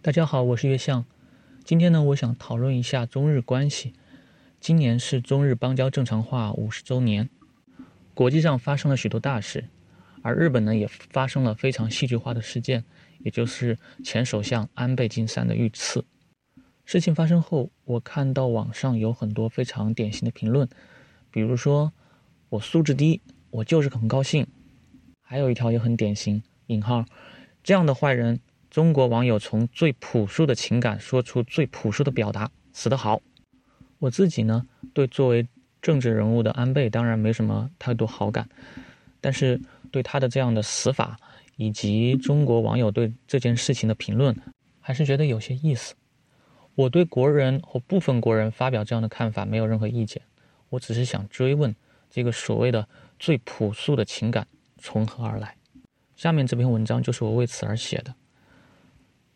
大家好，我是月相。今天呢，我想讨论一下中日关系。今年是中日邦交正常化五十周年，国际上发生了许多大事，而日本呢也发生了非常戏剧化的事件，也就是前首相安倍晋三的遇刺。事情发生后，我看到网上有很多非常典型的评论，比如说“我素质低，我就是很高兴”，还有一条也很典型，引号这样的坏人。中国网友从最朴素的情感说出最朴素的表达，死得好。我自己呢，对作为政治人物的安倍当然没什么太多好感，但是对他的这样的死法，以及中国网友对这件事情的评论，还是觉得有些意思。我对国人或部分国人发表这样的看法没有任何意见，我只是想追问这个所谓的最朴素的情感从何而来。下面这篇文章就是我为此而写的。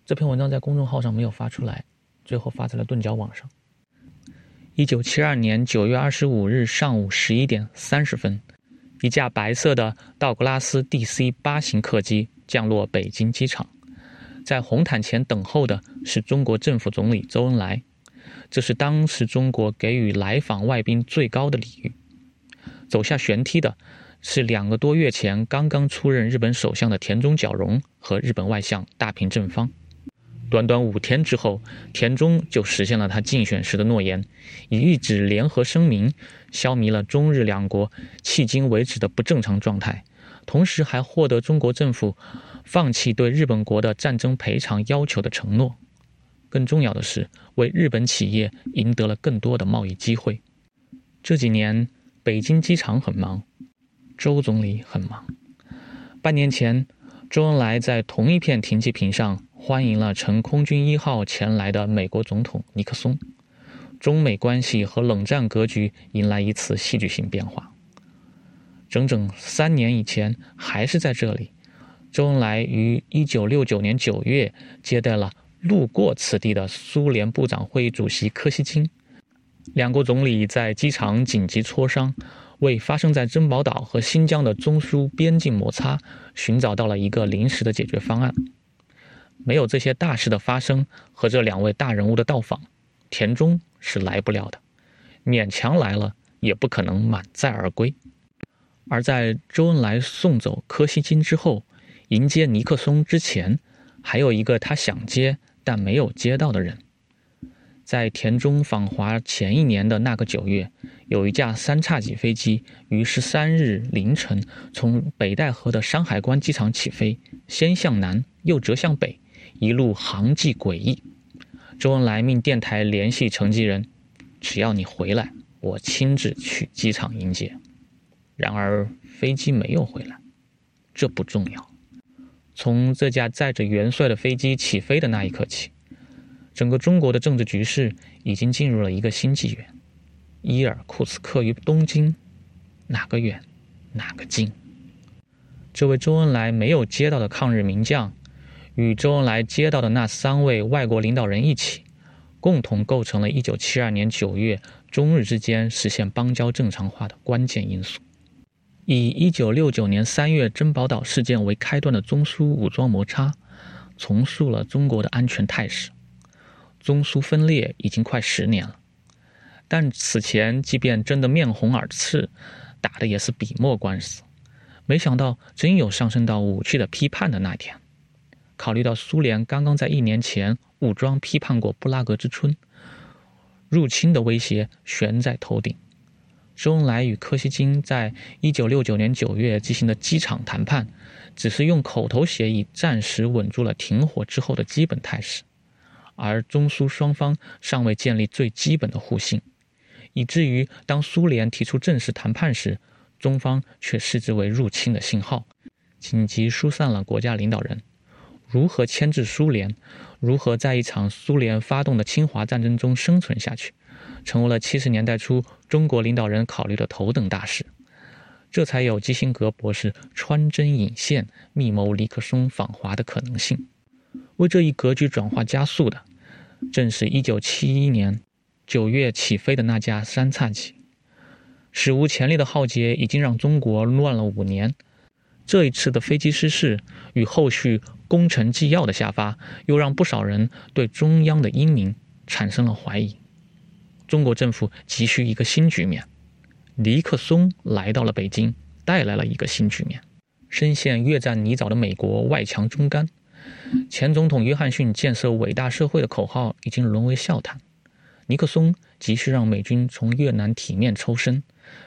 这篇文章在公众号上没有发出来，最后发在了钝角网上。一九七二年九月二十五日上午十一点三十分，一架白色的道格拉斯 DC 八型客机降落北京机场，在红毯前等候的是中国政府总理周恩来，这是当时中国给予来访外宾最高的礼遇。走下舷梯的是两个多月前刚刚出任日本首相的田中角荣和日本外相大平正方。短短五天之后，田中就实现了他竞选时的诺言，以一纸联合声明消弭了中日两国迄今为止的不正常状态，同时还获得中国政府放弃对日本国的战争赔偿要求的承诺。更重要的是，为日本企业赢得了更多的贸易机会。这几年，北京机场很忙，周总理很忙。半年前，周恩来在同一片停机坪上。欢迎了乘空军一号前来的美国总统尼克松，中美关系和冷战格局迎来一次戏剧性变化。整整三年以前，还是在这里，周恩来于一九六九年九月接待了路过此地的苏联部长会议主席柯西金，两国总理在机场紧急磋商，为发生在珍宝岛和新疆的中苏边境摩擦寻找到了一个临时的解决方案。没有这些大事的发生和这两位大人物的到访，田中是来不了的，勉强来了也不可能满载而归。而在周恩来送走柯西金之后，迎接尼克松之前，还有一个他想接但没有接到的人。在田中访华前一年的那个九月，有一架三叉戟飞机于十三日凌晨从北戴河的山海关机场起飞，先向南，又折向北。一路航迹诡异，周恩来命电台联系乘机人，只要你回来，我亲自去机场迎接。然而飞机没有回来，这不重要。从这架载着元帅的飞机起飞的那一刻起，整个中国的政治局势已经进入了一个新纪元。伊尔库茨克与东京，哪个远，哪个近？这位周恩来没有接到的抗日名将。与周恩来接到的那三位外国领导人一起，共同构成了1972年9月中日之间实现邦交正常化的关键因素。以1969年3月珍宝岛事件为开端的中苏武装摩擦，重塑了中国的安全态势。中苏分裂已经快十年了，但此前即便争得面红耳赤，打的也是笔墨官司。没想到真有上升到武器的批判的那天。考虑到苏联刚刚在一年前武装批判过布拉格之春，入侵的威胁悬在头顶。周恩来与柯西金在一九六九年九月进行的机场谈判，只是用口头协议暂时稳住了停火之后的基本态势，而中苏双方尚未建立最基本的互信，以至于当苏联提出正式谈判时，中方却视之为入侵的信号，紧急疏散了国家领导人。如何牵制苏联，如何在一场苏联发动的侵华战争中生存下去，成为了七十年代初中国领导人考虑的头等大事。这才有基辛格博士穿针引线密谋尼克松访华的可能性。为这一格局转化加速的，正是一九七一年九月起飞的那架三叉戟。史无前例的浩劫已经让中国乱了五年。这一次的飞机失事与后续工程纪要的下发，又让不少人对中央的英明产生了怀疑。中国政府急需一个新局面，尼克松来到了北京，带来了一个新局面。深陷越战泥沼的美国外强中干，前总统约翰逊建设伟大社会的口号已经沦为笑谈。尼克松急需让美军从越南体面抽身，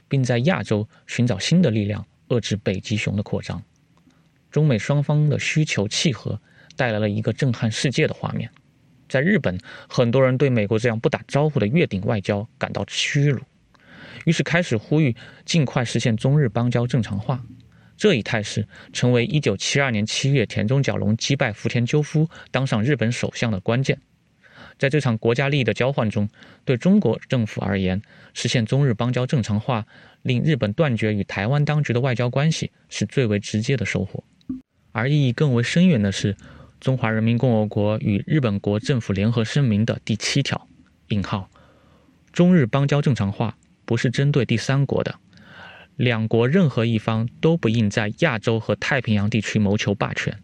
并在亚洲寻找新的力量，遏制北极熊的扩张。中美双方的需求契合，带来了一个震撼世界的画面。在日本，很多人对美国这样不打招呼的越顶外交感到屈辱，于是开始呼吁尽快实现中日邦交正常化。这一态势成为1972年7月田中角荣击败福田赳夫当上日本首相的关键。在这场国家利益的交换中，对中国政府而言，实现中日邦交正常化，令日本断绝与台湾当局的外交关系，是最为直接的收获。而意义更为深远的是，《中华人民共和国与日本国政府联合声明》的第七条（引号），中日邦交正常化不是针对第三国的，两国任何一方都不应在亚洲和太平洋地区谋求霸权，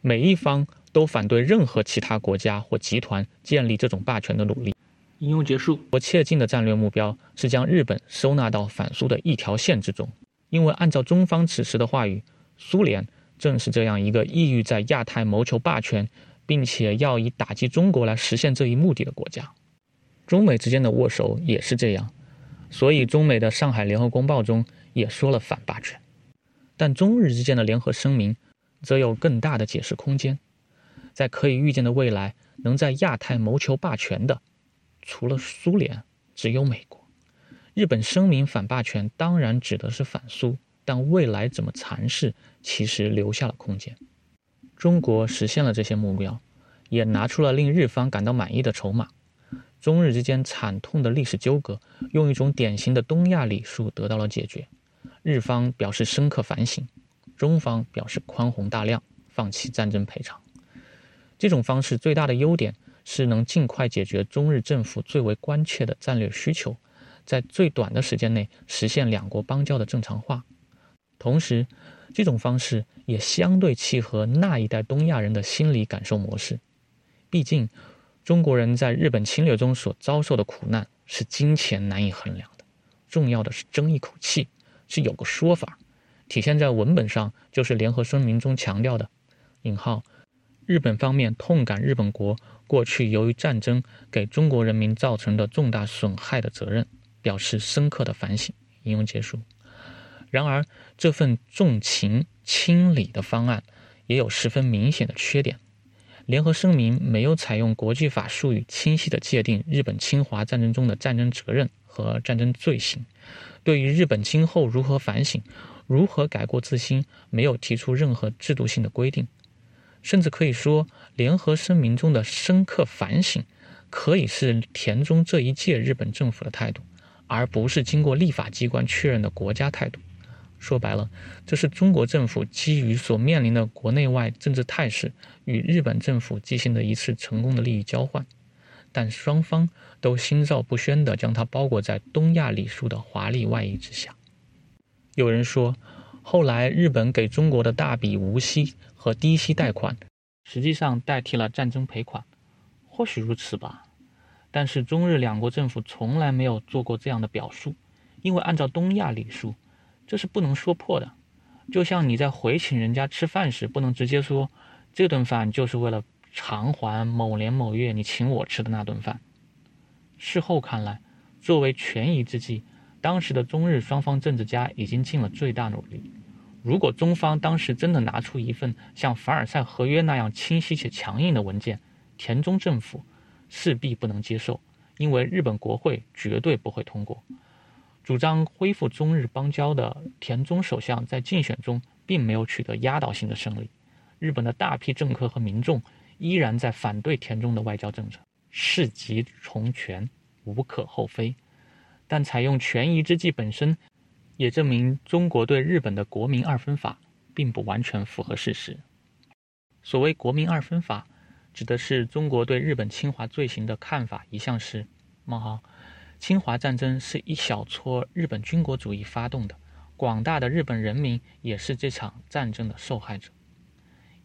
每一方都反对任何其他国家或集团建立这种霸权的努力。引用结束。我切近的战略目标是将日本收纳到反苏的一条线之中，因为按照中方此时的话语，苏联。正是这样一个意欲在亚太谋求霸权，并且要以打击中国来实现这一目的的国家，中美之间的握手也是这样，所以中美的上海联合公报中也说了反霸权，但中日之间的联合声明则有更大的解释空间，在可以预见的未来，能在亚太谋求霸权的，除了苏联，只有美国。日本声明反霸权，当然指的是反苏。但未来怎么阐释，其实留下了空间。中国实现了这些目标，也拿出了令日方感到满意的筹码。中日之间惨痛的历史纠葛，用一种典型的东亚礼数得到了解决。日方表示深刻反省，中方表示宽宏大量，放弃战争赔偿。这种方式最大的优点是能尽快解决中日政府最为关切的战略需求，在最短的时间内实现两国邦交的正常化。同时，这种方式也相对契合那一代东亚人的心理感受模式。毕竟，中国人在日本侵略中所遭受的苦难是金钱难以衡量的。重要的是争一口气，是有个说法，体现在文本上，就是联合声明中强调的“引号”。日本方面痛感日本国过去由于战争给中国人民造成的重大损害的责任，表示深刻的反省。引用结束。然而，这份重情轻理的方案也有十分明显的缺点。联合声明没有采用国际法术语清晰地界定日本侵华战争中的战争责任和战争罪行，对于日本今后如何反省、如何改过自新，没有提出任何制度性的规定。甚至可以说，联合声明中的深刻反省，可以是田中这一届日本政府的态度，而不是经过立法机关确认的国家态度。说白了，这是中国政府基于所面临的国内外政治态势，与日本政府进行的一次成功的利益交换，但双方都心照不宣地将它包裹在东亚礼数的华丽外衣之下。有人说，后来日本给中国的大笔无息和低息贷款，实际上代替了战争赔款，或许如此吧。但是中日两国政府从来没有做过这样的表述，因为按照东亚礼数。这是不能说破的，就像你在回请人家吃饭时，不能直接说这顿饭就是为了偿还某年某月你请我吃的那顿饭。事后看来，作为权宜之计，当时的中日双方政治家已经尽了最大努力。如果中方当时真的拿出一份像凡尔赛合约那样清晰且强硬的文件，田中政府势必不能接受，因为日本国会绝对不会通过。主张恢复中日邦交的田中首相在竞选中并没有取得压倒性的胜利，日本的大批政客和民众依然在反对田中的外交政策，事急从权，无可厚非。但采用权宜之计本身，也证明中国对日本的国民二分法并不完全符合事实。所谓国民二分法，指的是中国对日本侵华罪行的看法一向是：冒号。侵华战争是一小撮日本军国主义发动的，广大的日本人民也是这场战争的受害者。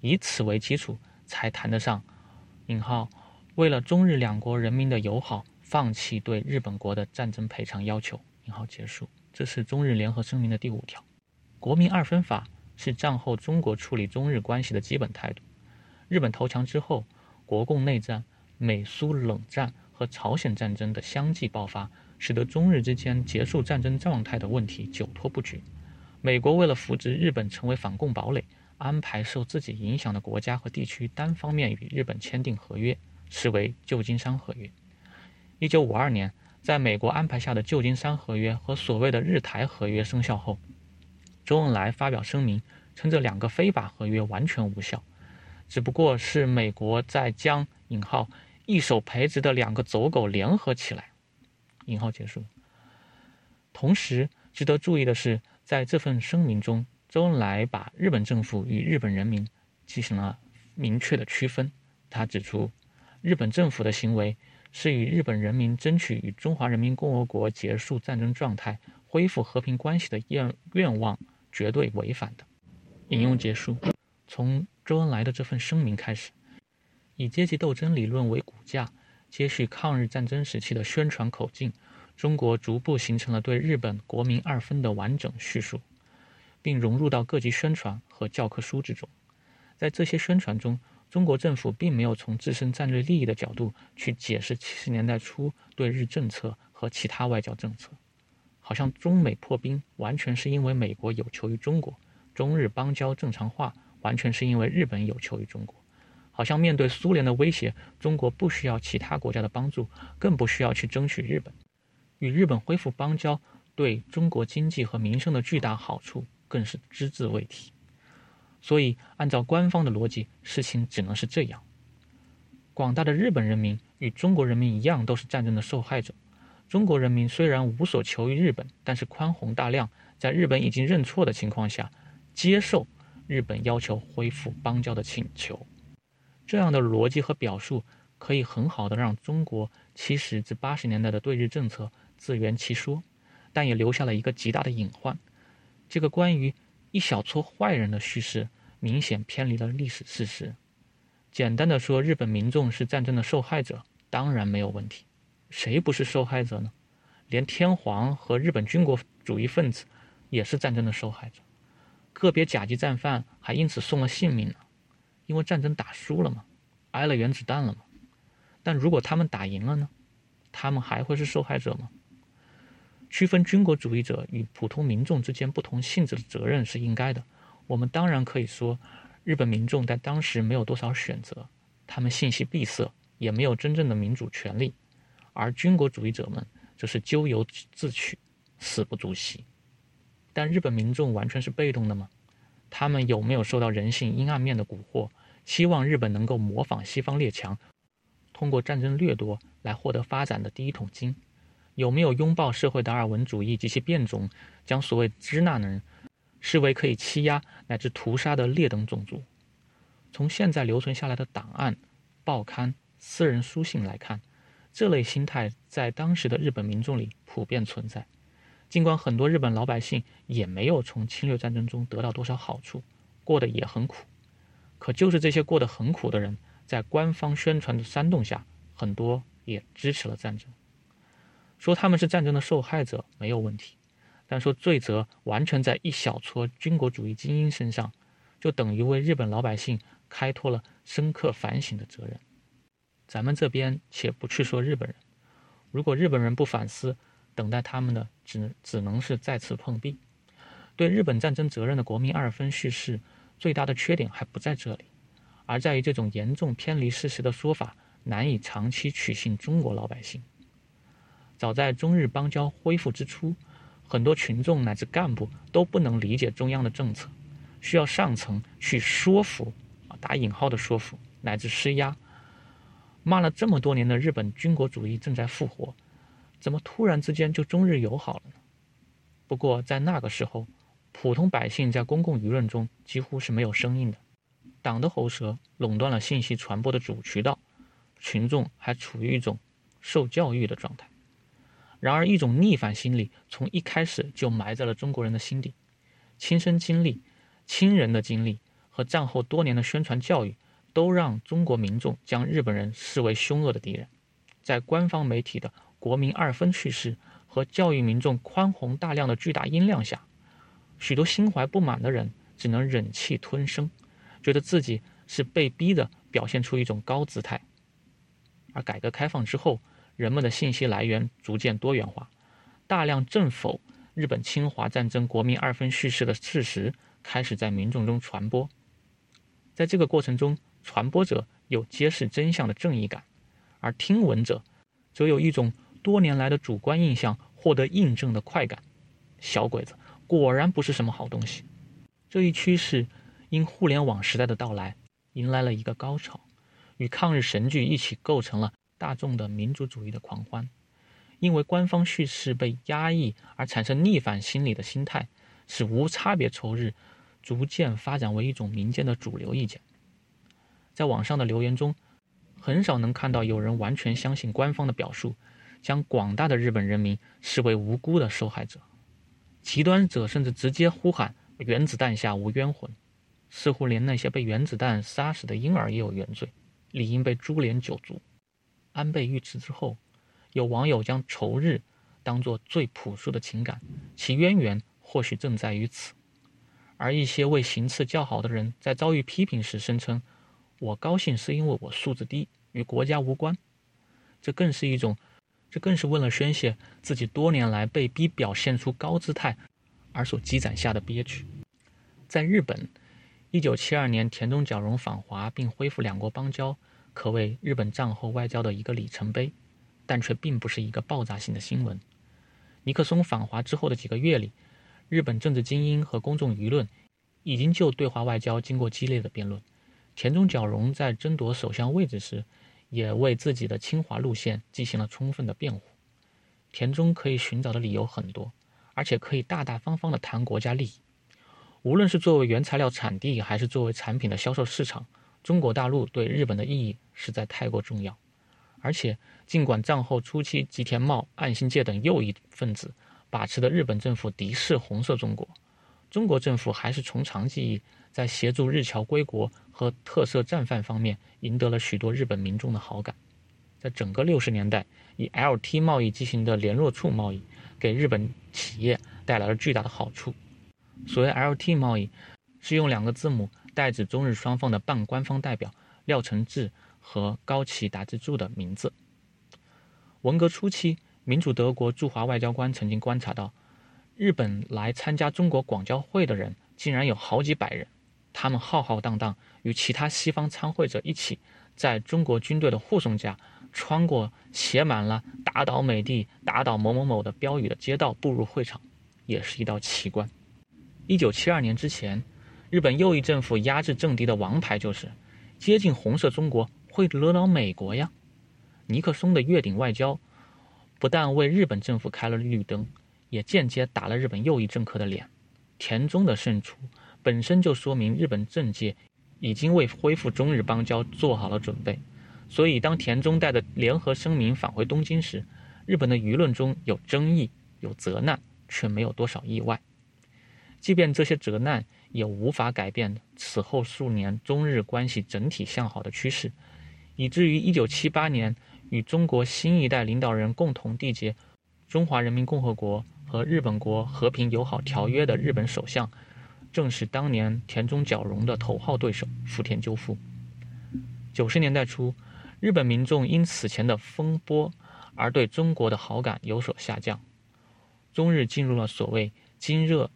以此为基础，才谈得上“引号为了中日两国人民的友好，放弃对日本国的战争赔偿要求”。引号结束。这是中日联合声明的第五条。国民二分法是战后中国处理中日关系的基本态度。日本投降之后，国共内战、美苏冷战和朝鲜战争的相继爆发，使得中日之间结束战争状态的问题久拖不决。美国为了扶植日本成为反共堡垒，安排受自己影响的国家和地区单方面与日本签订合约，视为旧金山合约。一九五二年，在美国安排下的旧金山合约和所谓的日台合约生效后，周恩来发表声明，称这两个非法合约完全无效，只不过是美国在将“引号一手培植的两个走狗联合起来”。引号结束。同时，值得注意的是，在这份声明中。周恩来把日本政府与日本人民进行了明确的区分。他指出，日本政府的行为是与日本人民争取与中华人民共和国结束战争状态、恢复和平关系的愿愿望绝对违反的。引用结束。从周恩来的这份声明开始，以阶级斗争理论为骨架，接续抗日战争时期的宣传口径，中国逐步形成了对日本国民二分的完整叙述。并融入到各级宣传和教科书之中。在这些宣传中，中国政府并没有从自身战略利益的角度去解释七十年代初对日政策和其他外交政策，好像中美破冰完全是因为美国有求于中国，中日邦交正常化完全是因为日本有求于中国，好像面对苏联的威胁，中国不需要其他国家的帮助，更不需要去争取日本，与日本恢复邦交对中国经济和民生的巨大好处。更是只字未提，所以按照官方的逻辑，事情只能是这样：广大的日本人民与中国人民一样，都是战争的受害者。中国人民虽然无所求于日本，但是宽宏大量，在日本已经认错的情况下，接受日本要求恢复邦交的请求。这样的逻辑和表述，可以很好的让中国七十至八十年代的对日政策自圆其说，但也留下了一个极大的隐患。这个关于一小撮坏人的叙事，明显偏离了历史事实。简单的说，日本民众是战争的受害者，当然没有问题。谁不是受害者呢？连天皇和日本军国主义分子也是战争的受害者。个别甲级战犯还因此送了性命呢，因为战争打输了嘛，挨了原子弹了嘛。但如果他们打赢了呢？他们还会是受害者吗？区分军国主义者与普通民众之间不同性质的责任是应该的。我们当然可以说，日本民众在当时没有多少选择，他们信息闭塞，也没有真正的民主权利；而军国主义者们则是咎由自取，死不足惜。但日本民众完全是被动的吗？他们有没有受到人性阴暗面的蛊惑，希望日本能够模仿西方列强，通过战争掠夺来获得发展的第一桶金？有没有拥抱社会达尔文主义及其变种，将所谓支那人视为可以欺压乃至屠杀的劣等种族？从现在留存下来的档案、报刊、私人书信来看，这类心态在当时的日本民众里普遍存在。尽管很多日本老百姓也没有从侵略战争中得到多少好处，过得也很苦，可就是这些过得很苦的人，在官方宣传的煽动下，很多也支持了战争。说他们是战争的受害者没有问题，但说罪责完全在一小撮军国主义精英身上，就等于为日本老百姓开脱了深刻反省的责任。咱们这边且不去说日本人，如果日本人不反思，等待他们的只只能是再次碰壁。对日本战争责任的国民二分叙事，最大的缺点还不在这里，而在于这种严重偏离事实的说法，难以长期取信中国老百姓。早在中日邦交恢复之初，很多群众乃至干部都不能理解中央的政策，需要上层去说服，啊打引号的说服乃至施压。骂了这么多年的日本军国主义正在复活，怎么突然之间就中日友好了呢？不过在那个时候，普通百姓在公共舆论中几乎是没有声音的，党的喉舌垄断了信息传播的主渠道，群众还处于一种受教育的状态。然而，一种逆反心理从一开始就埋在了中国人的心底，亲身经历、亲人的经历和战后多年的宣传教育，都让中国民众将日本人视为凶恶的敌人。在官方媒体的国民二分叙事和教育民众宽宏大量的巨大音量下，许多心怀不满的人只能忍气吞声，觉得自己是被逼的，表现出一种高姿态。而改革开放之后，人们的信息来源逐渐多元化，大量正否日本侵华战争国民二分叙事的事实开始在民众中传播。在这个过程中，传播者有揭示真相的正义感，而听闻者则有一种多年来的主观印象获得印证的快感。小鬼子。果然不是什么好东西。这一趋势因互联网时代的到来迎来了一个高潮，与抗日神剧一起构成了大众的民族主义的狂欢。因为官方叙事被压抑而产生逆反心理的心态，使无差别仇日逐渐发展为一种民间的主流意见。在网上的留言中，很少能看到有人完全相信官方的表述，将广大的日本人民视为无辜的受害者。极端者甚至直接呼喊“原子弹下无冤魂”，似乎连那些被原子弹杀死的婴儿也有原罪，理应被株连九族。安倍遇刺之后，有网友将仇日当作最朴素的情感，其渊源或许正在于此。而一些为行刺较好的人在遭遇批评时声称：“我高兴是因为我素质低，与国家无关。”这更是一种。这更是为了宣泄自己多年来被逼表现出高姿态而所积攒下的憋屈。在日本，1972年田中角荣访华并恢复两国邦交，可谓日本战后外交的一个里程碑，但却并不是一个爆炸性的新闻。尼克松访华之后的几个月里，日本政治精英和公众舆论已经就对华外交经过激烈的辩论。田中角荣在争夺首相位置时。也为自己的侵华路线进行了充分的辩护。田中可以寻找的理由很多，而且可以大大方方地谈国家利益。无论是作为原材料产地，还是作为产品的销售市场，中国大陆对日本的意义实在太过重要。而且，尽管战后初期吉田茂、岸信介等右翼分子把持的日本政府敌视红色中国，中国政府还是从长计议。在协助日侨归国和特色战犯方面，赢得了许多日本民众的好感。在整个六十年代，以 LT 贸易进行的联络处贸易，给日本企业带来了巨大的好处。所谓 LT 贸易，是用两个字母代指中日双方的半官方代表廖承志和高崎达之助的名字。文革初期，民主德国驻华外交官曾经观察到，日本来参加中国广交会的人竟然有好几百人。他们浩浩荡荡与其他西方参会者一起，在中国军队的护送下，穿过写满了“打倒美帝、打倒某某某”的标语的街道，步入会场，也是一道奇观。一九七二年之前，日本右翼政府压制政敌的王牌就是接近红色中国会惹恼美国呀。尼克松的越顶外交，不但为日本政府开了绿灯，也间接打了日本右翼政客的脸。田中的胜出。本身就说明日本政界已经为恢复中日邦交做好了准备，所以当田中带着联合声明返回东京时，日本的舆论中有争议、有责难，却没有多少意外。即便这些责难也无法改变此后数年中日关系整体向好的趋势，以至于1978年与中国新一代领导人共同缔结《中华人民共和国和日本国和平友好条约》的日本首相。正是当年田中角荣的头号对手福田赳夫。九十年代初，日本民众因此前的风波而对中国的好感有所下降，中日进入了所谓“今热、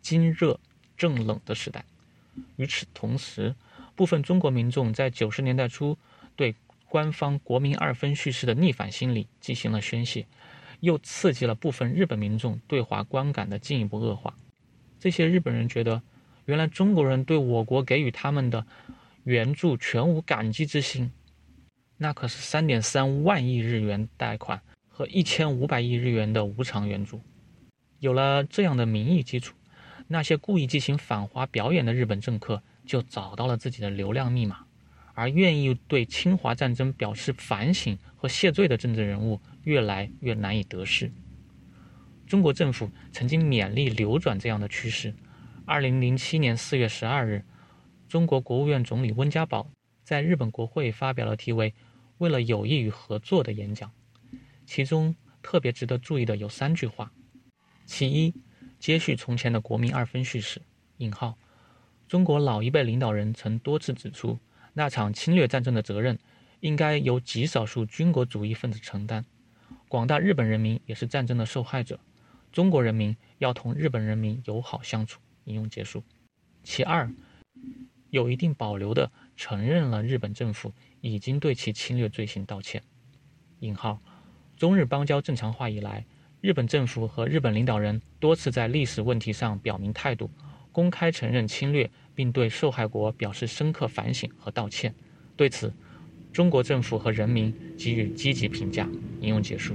今热正冷”的时代。与此同时，部分中国民众在九十年代初对官方国民二分叙事的逆反心理进行了宣泄，又刺激了部分日本民众对华观感的进一步恶化。这些日本人觉得，原来中国人对我国给予他们的援助全无感激之心，那可是三点三万亿日元贷款和一千五百亿日元的无偿援助。有了这样的民意基础，那些故意进行反华表演的日本政客就找到了自己的流量密码，而愿意对侵华战争表示反省和谢罪的政治人物越来越难以得势。中国政府曾经勉力扭转这样的趋势，二零零七年四月十二日，中国国务院总理温家宝在日本国会发表了题为“为了友谊与合作”的演讲，其中特别值得注意的有三句话：其一，接续从前的国民二分叙事（引号），中国老一辈领导人曾多次指出，那场侵略战争的责任应该由极少数军国主义分子承担，广大日本人民也是战争的受害者，中国人民要同日本人民友好相处。引用结束。其二，有一定保留的承认了日本政府已经对其侵略罪行道歉。引号，中日邦交正常化以来，日本政府和日本领导人多次在历史问题上表明态度，公开承认侵略，并对受害国表示深刻反省和道歉。对此，中国政府和人民给予积极评价。引用结束。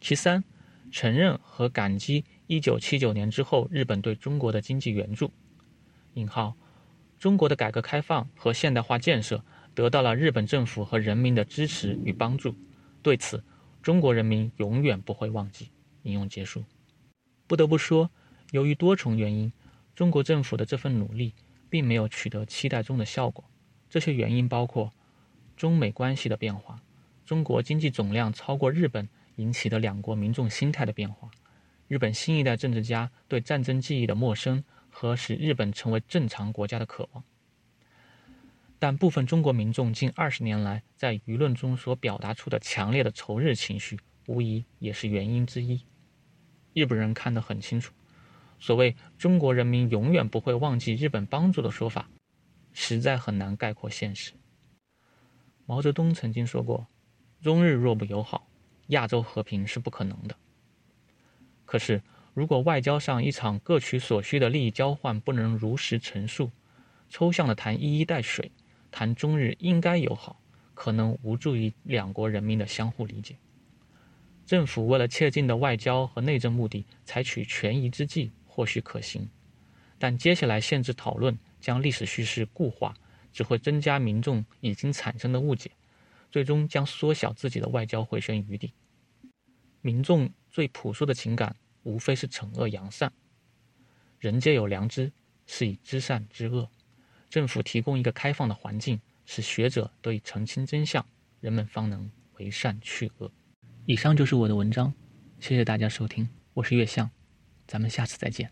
其三，承认和感激。一九七九年之后，日本对中国的经济援助，引号，中国的改革开放和现代化建设得到了日本政府和人民的支持与帮助，对此，中国人民永远不会忘记。引用结束。不得不说，由于多重原因，中国政府的这份努力并没有取得期待中的效果。这些原因包括中美关系的变化，中国经济总量超过日本引起的两国民众心态的变化。日本新一代政治家对战争记忆的陌生和使日本成为正常国家的渴望，但部分中国民众近二十年来在舆论中所表达出的强烈的仇日情绪，无疑也是原因之一。日本人看得很清楚，所谓“中国人民永远不会忘记日本帮助”的说法，实在很难概括现实。毛泽东曾经说过：“中日若不友好，亚洲和平是不可能的。”可是，如果外交上一场各取所需的利益交换不能如实陈述，抽象的谈一衣带水，谈中日应该友好，可能无助于两国人民的相互理解。政府为了切近的外交和内政目的，采取权宜之计或许可行，但接下来限制讨论，将历史叙事固化，只会增加民众已经产生的误解，最终将缩小自己的外交回旋余地。民众。最朴素的情感，无非是惩恶扬善。人皆有良知，是以知善知恶。政府提供一个开放的环境，使学者得以澄清真相，人们方能为善去恶。以上就是我的文章，谢谢大家收听，我是月相，咱们下次再见。